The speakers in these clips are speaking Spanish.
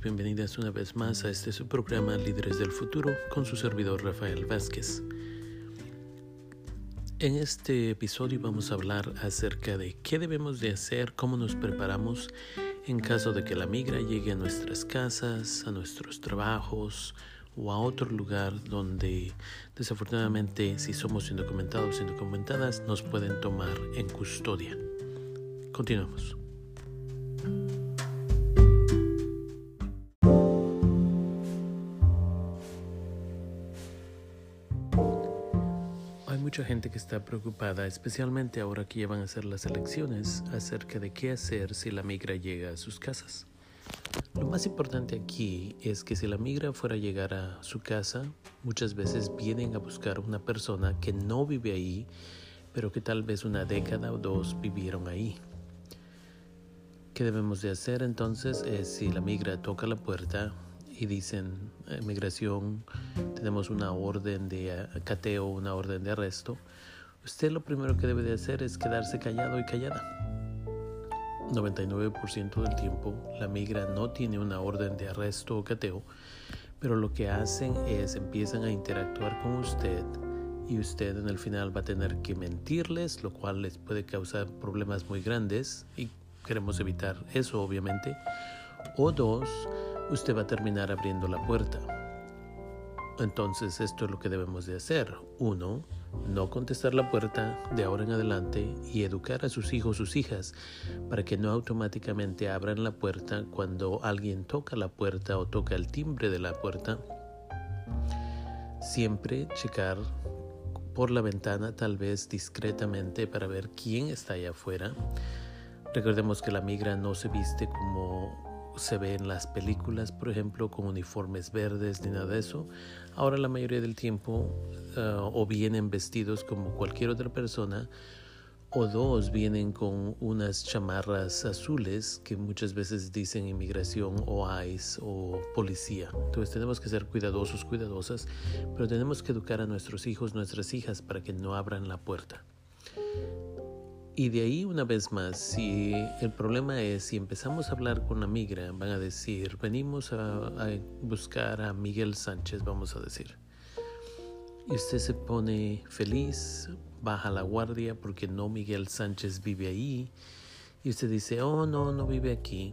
bienvenidos, bienvenidas una vez más a este su programa Líderes del Futuro con su servidor Rafael Vázquez. En este episodio vamos a hablar acerca de qué debemos de hacer, cómo nos preparamos en caso de que la migra llegue a nuestras casas, a nuestros trabajos o a otro lugar donde desafortunadamente si somos indocumentados o indocumentadas nos pueden tomar en custodia. Continuamos. Gente que está preocupada, especialmente ahora que ya van a ser las elecciones, acerca de qué hacer si la migra llega a sus casas. Lo más importante aquí es que si la migra fuera a llegar a su casa, muchas veces vienen a buscar una persona que no vive ahí, pero que tal vez una década o dos vivieron ahí. ¿Qué debemos de hacer entonces? Es si la migra toca la puerta, y dicen migración, tenemos una orden de eh, cateo, una orden de arresto, usted lo primero que debe de hacer es quedarse callado y callada. 99% del tiempo la migra no tiene una orden de arresto o cateo, pero lo que hacen es empiezan a interactuar con usted y usted en el final va a tener que mentirles, lo cual les puede causar problemas muy grandes y queremos evitar eso obviamente. O dos, usted va a terminar abriendo la puerta. Entonces esto es lo que debemos de hacer. Uno, no contestar la puerta de ahora en adelante y educar a sus hijos sus hijas para que no automáticamente abran la puerta cuando alguien toca la puerta o toca el timbre de la puerta. Siempre checar por la ventana tal vez discretamente para ver quién está allá afuera. Recordemos que la migra no se viste como se ve en las películas, por ejemplo, con uniformes verdes ni nada de eso. Ahora la mayoría del tiempo ah, o vienen vestidos como cualquier otra persona o dos vienen con unas chamarras azules que muchas veces dicen inmigración o ICE o policía. Entonces tenemos que ser cuidadosos, cuidadosas, pero tenemos que educar a nuestros hijos, nuestras hijas para que no abran la puerta. Y de ahí una vez más, si el problema es, si empezamos a hablar con la migra, van a decir, venimos a, buscar a Miguel Sánchez, vamos a decir. Y usted se pone feliz, baja la guardia porque no Miguel Sánchez vive ahí. Y usted dice, oh no, no vive aquí.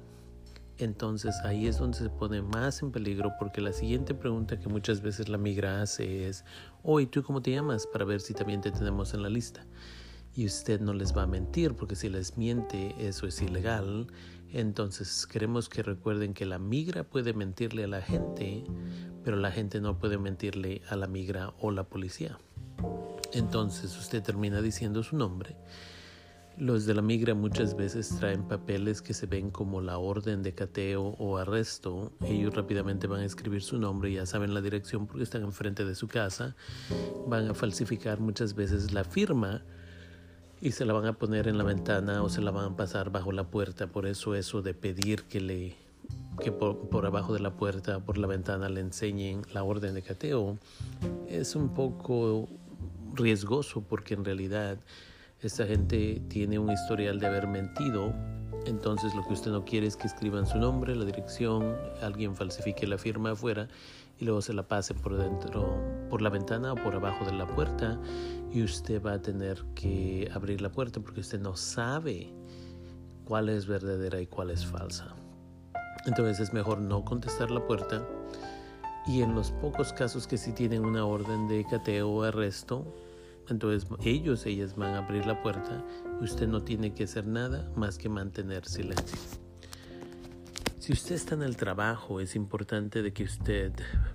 Entonces ahí es donde se pone más en peligro porque la siguiente pregunta que muchas veces la migra hace es, oh, ¿y tú cómo te llamas? Para ver si también te tenemos en la lista y usted no les va a mentir porque si les miente eso es ilegal. Entonces queremos que recuerden que la migra puede mentirle a la gente, pero la gente no puede mentirle a la migra o la policía. Entonces usted termina diciendo su nombre. Los de la migra muchas veces traen papeles que se ven como la orden de cateo o arresto. Ellos rápidamente van a escribir su nombre, ya saben la dirección porque están enfrente de su casa. Van a falsificar muchas veces la firma y se la van a poner en la ventana o se la van a pasar bajo la puerta. Por eso eso de pedir que le que por, abajo de la puerta, por la ventana le enseñen la orden de cateo es un poco riesgoso porque en realidad esta gente tiene un historial de haber mentido. Entonces lo que usted no quiere es que escriban su nombre, la dirección, alguien falsifique la firma afuera y luego se la pase por dentro, por la ventana o por abajo de la puerta y usted va a tener que abrir la puerta porque usted no sabe cuál es verdadera y cuál es falsa. Entonces es mejor no contestar la puerta y en los pocos casos que sí tienen una orden de cateo o arresto, entonces ellos, ellas van a abrir la puerta usted no tiene que hacer nada más que mantener silencio. Si usted está en el trabajo, es importante de que usted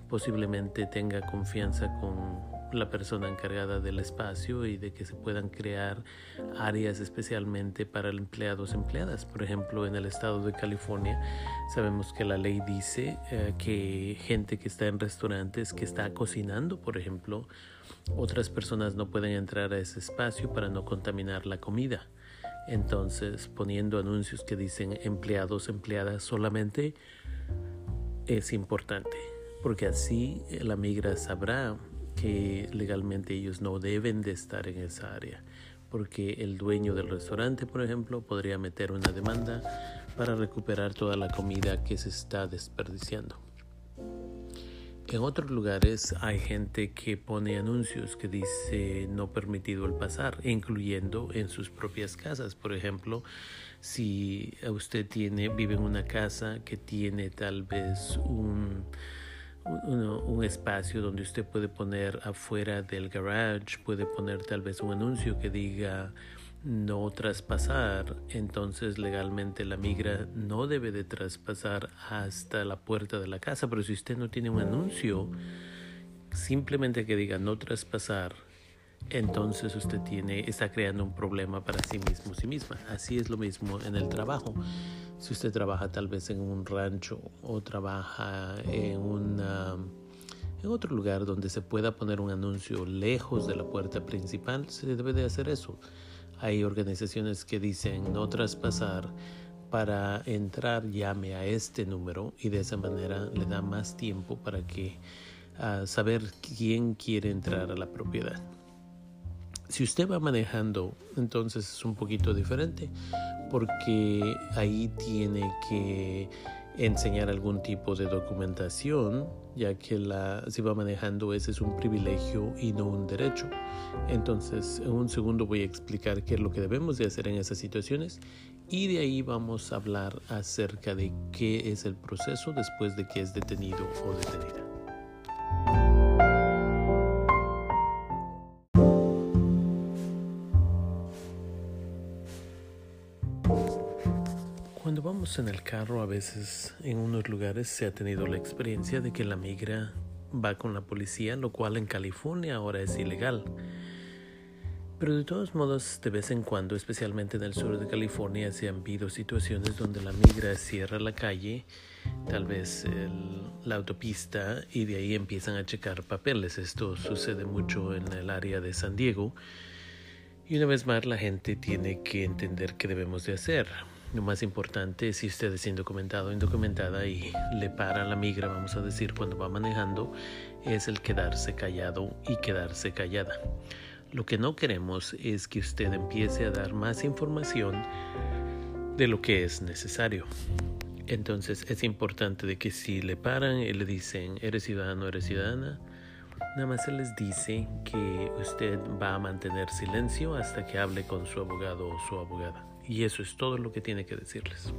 posiblemente tenga confianza con la persona encargada del espacio y de que se puedan crear áreas especialmente para empleados empleadas. Por ejemplo, en el estado de California sabemos que la ley dice eh, que gente que está en restaurantes, que está cocinando, por ejemplo, otras personas no pueden entrar a ese espacio para no contaminar la comida. Entonces, poniendo anuncios que dicen empleados, empleadas solamente, es importante, porque así la migra sabrá que legalmente ellos no deben de estar en esa área. porque el dueño del restaurante, por ejemplo, podría meter una demanda para recuperar toda la comida que se está desperdiciando. En otros lugares hay gente que pone anuncios que dice no permitido el pasar, incluyendo en sus propias casas. Por ejemplo, si usted tiene, vive en una casa que tiene tal vez un, un, espacio donde usted puede poner afuera del garage, puede poner tal vez un anuncio que diga no traspasar, entonces legalmente la migra no debe de traspasar hasta la puerta de la casa, pero si usted no tiene un anuncio, simplemente que diga no traspasar, entonces usted tiene, está creando un problema para sí mismo, sí misma. Así es lo mismo en el trabajo. Si usted trabaja tal vez en un rancho o trabaja en una en otro lugar donde se pueda poner un anuncio lejos de la puerta principal, se debe de hacer eso. Hay organizaciones que dicen no traspasar para entrar llame a este número y de esa manera le da más tiempo para que uh, saber quién quiere entrar a la propiedad. Si usted va manejando, entonces es un poquito diferente porque ahí tiene que enseñar algún tipo de documentación, ya que la, si va manejando ese es un privilegio y no un derecho. Entonces, en un segundo voy a explicar qué es lo que debemos de hacer en esas situaciones y de ahí vamos a hablar acerca de qué es el proceso después de que es detenido o detenida. En el carro, a veces en unos lugares se ha tenido la experiencia de que la migra va con la policía, lo cual en California ahora es ilegal. Pero de todos modos, de vez en cuando, especialmente en el sur de California, se han habido situaciones donde la migra cierra la calle, tal vez la autopista, y de ahí empiezan a checar papeles. Esto sucede mucho en el área de San Diego. Y una vez más, la gente tiene que entender qué debemos de hacer. Lo más importante, si usted es indocumentado o indocumentada y le para la migra, vamos a decir, cuando va manejando, es el quedarse callado y quedarse callada. Lo que no queremos es que usted empiece a dar más información de lo que es necesario. Entonces es importante de que si le paran y le dicen, eres ciudadano, eres ciudadana, nada más se les dice que usted va a mantener silencio hasta que hable con su abogado o su abogada. Y eso es todo lo que tiene que decirles.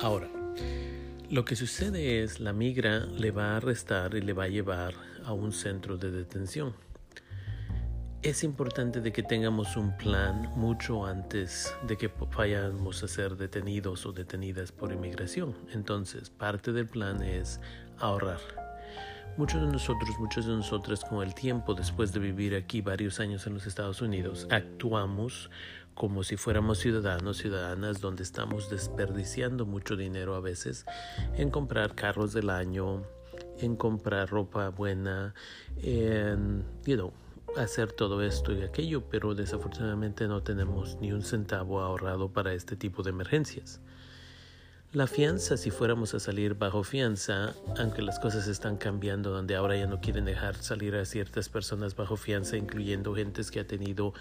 Ahora, lo que sucede es la migra le va a arrestar y le va a llevar a un centro de detención. Es importante de que tengamos un plan mucho antes de que vayamos a ser detenidos o detenidas por inmigración. Entonces, parte del plan es ahorrar. Muchos de nosotros, muchos de nosotras con el tiempo, después de vivir aquí varios años en los Estados Unidos, actuamos como si fuéramos ciudadanos, ciudadanas, donde estamos desperdiciando mucho dinero a veces en comprar carros del año, en comprar ropa buena, en, you hacer todo esto y aquello, pero desafortunadamente no tenemos ni un centavo ahorrado para este tipo de emergencias. La fianza, si fuéramos a salir bajo fianza, aunque las cosas están cambiando, donde ahora ya no quieren dejar salir a ciertas personas bajo fianza, incluyendo gentes que ha tenido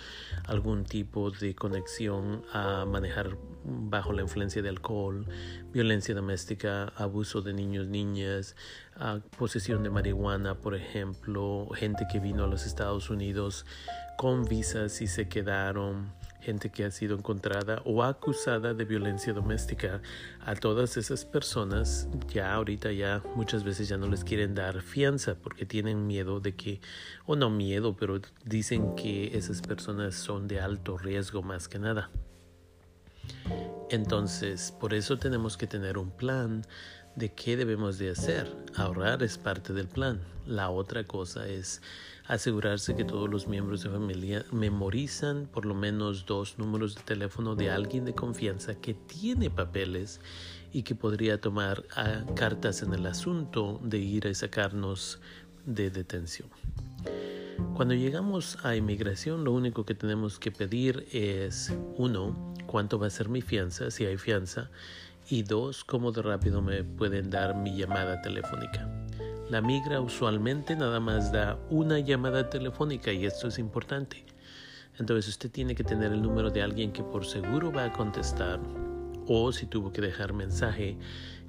algún tipo de conexión a manejar bajo la influencia de alcohol, violencia doméstica, abuso de niños, niñas, posesión de marihuana, por ejemplo, gente que vino a los Estados Unidos con visas y se quedaron gente que ha sido encontrada o acusada de violencia doméstica, a todas esas personas ya ahorita ya muchas veces ya no les quieren dar fianza porque tienen miedo de que, o no miedo, pero dicen que esas personas son de alto riesgo más que nada. Entonces, por eso tenemos que tener un plan de qué debemos de hacer. Ahorrar es parte del plan. La otra cosa es asegurarse que todos los miembros de familia memorizan por lo menos dos números de teléfono de alguien de confianza que tiene papeles y que podría tomar ah, cartas en el asunto de ir a sacarnos de detención. Cuando llegamos a inmigración, lo único que tenemos que pedir es, uno, cuánto va a ser mi fianza, si hay fianza, y dos, cómo de rápido me pueden dar mi llamada telefónica. La migra usualmente nada más da una llamada telefónica y esto es importante. Entonces usted tiene que tener el número de alguien que por seguro va a contestar o si tuvo que dejar mensaje,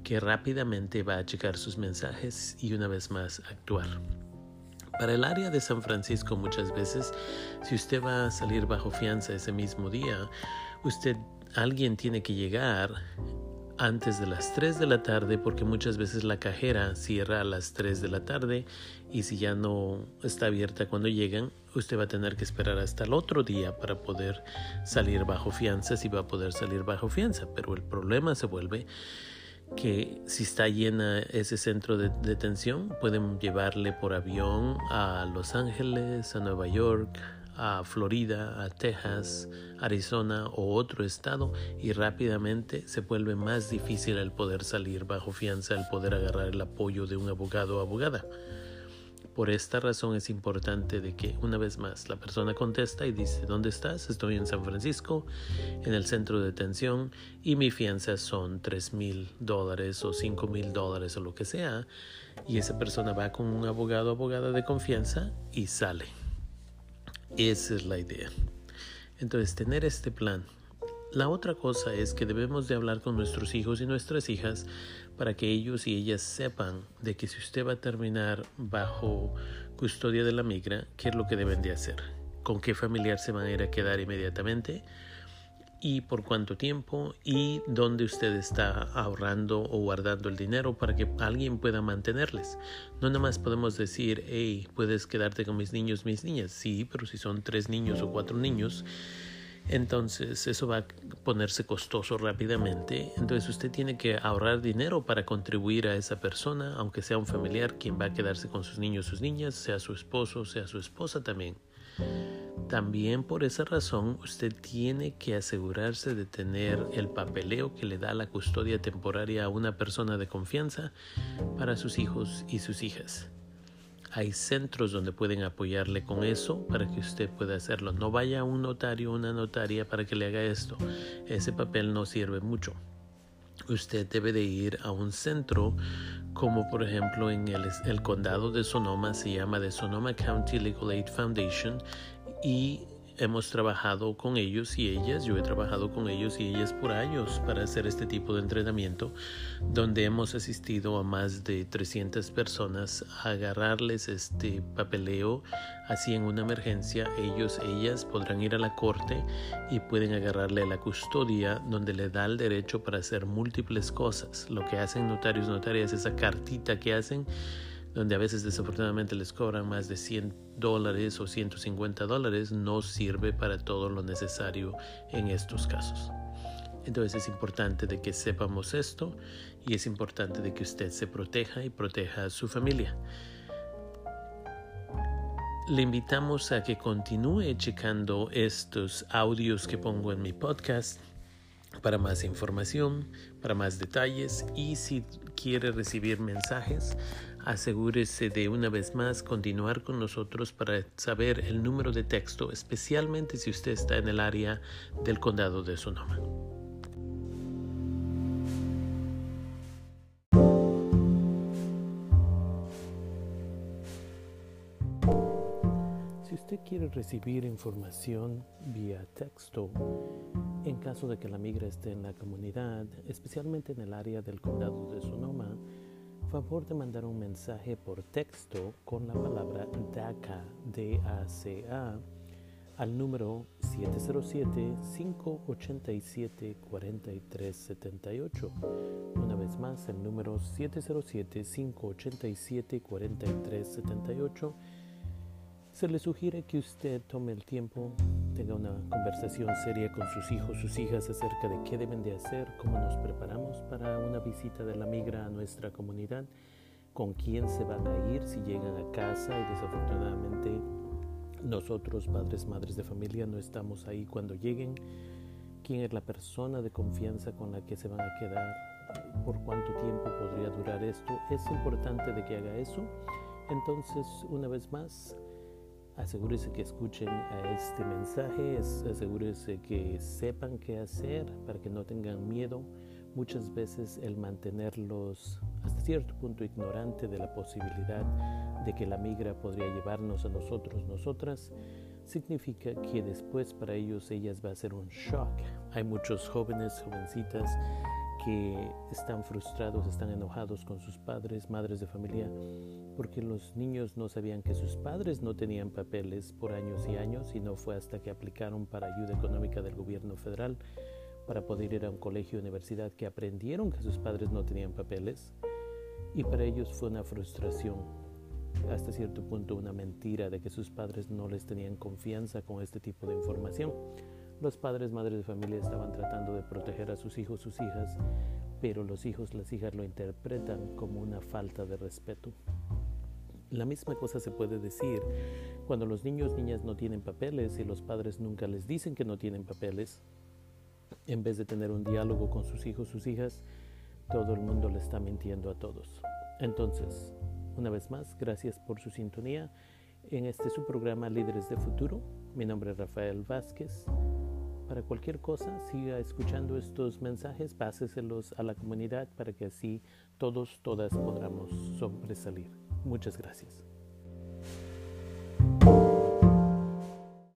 que rápidamente va a checar sus mensajes y una vez más actuar. Para el área de San Francisco muchas veces, si usted va a salir bajo fianza ese mismo día, usted, alguien tiene que llegar antes de las 3 de la tarde porque muchas veces la cajera cierra a las 3 de la tarde y si ya no está abierta cuando llegan, usted va a tener que esperar hasta el otro día para poder salir bajo fianza, si va a poder salir bajo fianza. Pero el problema se vuelve que si está llena ese centro de detención, pueden llevarle por avión a Los Ángeles, a Nueva York, a Florida, a Texas, Arizona o otro estado y rápidamente se vuelve más difícil el poder salir bajo fianza, el poder agarrar el apoyo de un abogado o abogada. Por esta razón es importante de que una vez más la persona contesta y dice, ¿dónde estás? Estoy en San Francisco, en el centro de detención y mi fianza son tres mil dólares o cinco mil dólares o lo que sea. Y esa persona va con un abogado o abogada de confianza y sale. Esa es la idea. Entonces, tener este plan. La otra cosa es que debemos de hablar con nuestros hijos y nuestras hijas para que ellos y ellas sepan de que si usted va a terminar bajo custodia de la migra, qué es lo que deben de hacer, con qué familiar se van a a quedar inmediatamente y por cuánto tiempo y dónde usted está ahorrando o guardando el dinero para que alguien pueda mantenerles. No nada más podemos decir, hey, puedes quedarte con mis niños, mis niñas. Sí, pero si son tres niños o cuatro niños, entonces eso va a ponerse costoso rápidamente. Entonces usted tiene que ahorrar dinero para contribuir a esa persona, aunque sea un familiar quien va a quedarse con sus niños, sus niñas, sea su esposo, sea su esposa también. También por esa razón usted tiene que asegurarse de tener el papeleo que le da la custodia temporaria a una persona de confianza para sus hijos y sus hijas. Hay centros donde pueden apoyarle con eso para que usted pueda hacerlo. No vaya a un notario o una notaria para que le haga esto. Ese papel no sirve mucho. Usted debe de ir a un centro como por ejemplo en el, el condado de Sonoma se llama The Sonoma County Legal Aid Foundation y hemos trabajado con ellos y ellas, yo he trabajado con ellos y ellas por años para hacer este tipo de entrenamiento, donde hemos asistido a más de 300 personas a agarrarles este papeleo, así en una emergencia, ellos, ellas podrán ir a la corte y pueden agarrarle la custodia, donde le da el derecho para hacer múltiples cosas. Lo que hacen notarios, notarias, esa cartita que hacen, donde a veces desafortunadamente les cobran más de 100 dólares o 150 dólares, no sirve para todo lo necesario en estos casos. Entonces es importante de que sepamos esto y es importante de que usted se proteja y proteja a su familia. Le invitamos a que continúe checando estos audios que pongo en mi podcast para más información, para más detalles y si quiere recibir mensajes, asegúrese de una vez más continuar con nosotros para saber el número de texto, especialmente si usted está en el área del condado de Sonoma. Si usted quiere recibir información vía texto, en caso de que la migra esté en la comunidad, especialmente en el área del condado de Sonoma, favor de mandar un mensaje por texto con la palabra DACA, D-A-C-A, al número 707-587-4378. Una vez más, el número 707-587-4378 se le sugiere que usted tome el tiempo, tenga una conversación seria con sus hijos, sus hijas acerca de qué deben de hacer, cómo nos preparamos para una visita de la migra a nuestra comunidad, con quién se van a ir si llegan a casa y desafortunadamente nosotros, padres, madres de familia, no estamos ahí cuando lleguen, quién es la persona de confianza con la que se van a quedar, por cuánto tiempo podría durar esto. Es importante de que haga eso. Entonces, una vez más, asegúrese que escuchen a este mensaje, asegúrese que sepan qué hacer para que no tengan miedo. Muchas veces el mantenerlos hasta cierto punto ignorante de la posibilidad de que la migra podría llevarnos a nosotros, nosotras, significa que después para ellos ellas va a ser un shock. Hay muchos jóvenes, jovencitas que están frustrados, están enojados con sus padres, madres de familia, porque los niños no sabían que sus padres no tenían papeles por años y años y no fue hasta que aplicaron para ayuda económica del gobierno federal para poder ir a un colegio o universidad que aprendieron que sus padres no tenían papeles y para ellos fue una frustración, hasta cierto punto una mentira de que sus padres no les tenían confianza con este tipo de información. Los padres, madres de familia estaban tratando de proteger a sus hijos, sus hijas, pero los hijos, las hijas lo interpretan como una falta de respeto. La misma cosa se puede decir cuando los niños, niñas no tienen papeles y los padres nunca les dicen que no tienen papeles. En vez de tener un diálogo con sus hijos, sus hijas, todo el mundo le está mintiendo a todos. Entonces, una vez más, gracias por su sintonía en este su programa Líderes de Futuro. Mi nombre es Rafael Vázquez. Para cualquier cosa, siga escuchando estos mensajes, páseselos a la comunidad para que así todos, todas podamos sobresalir. Muchas gracias.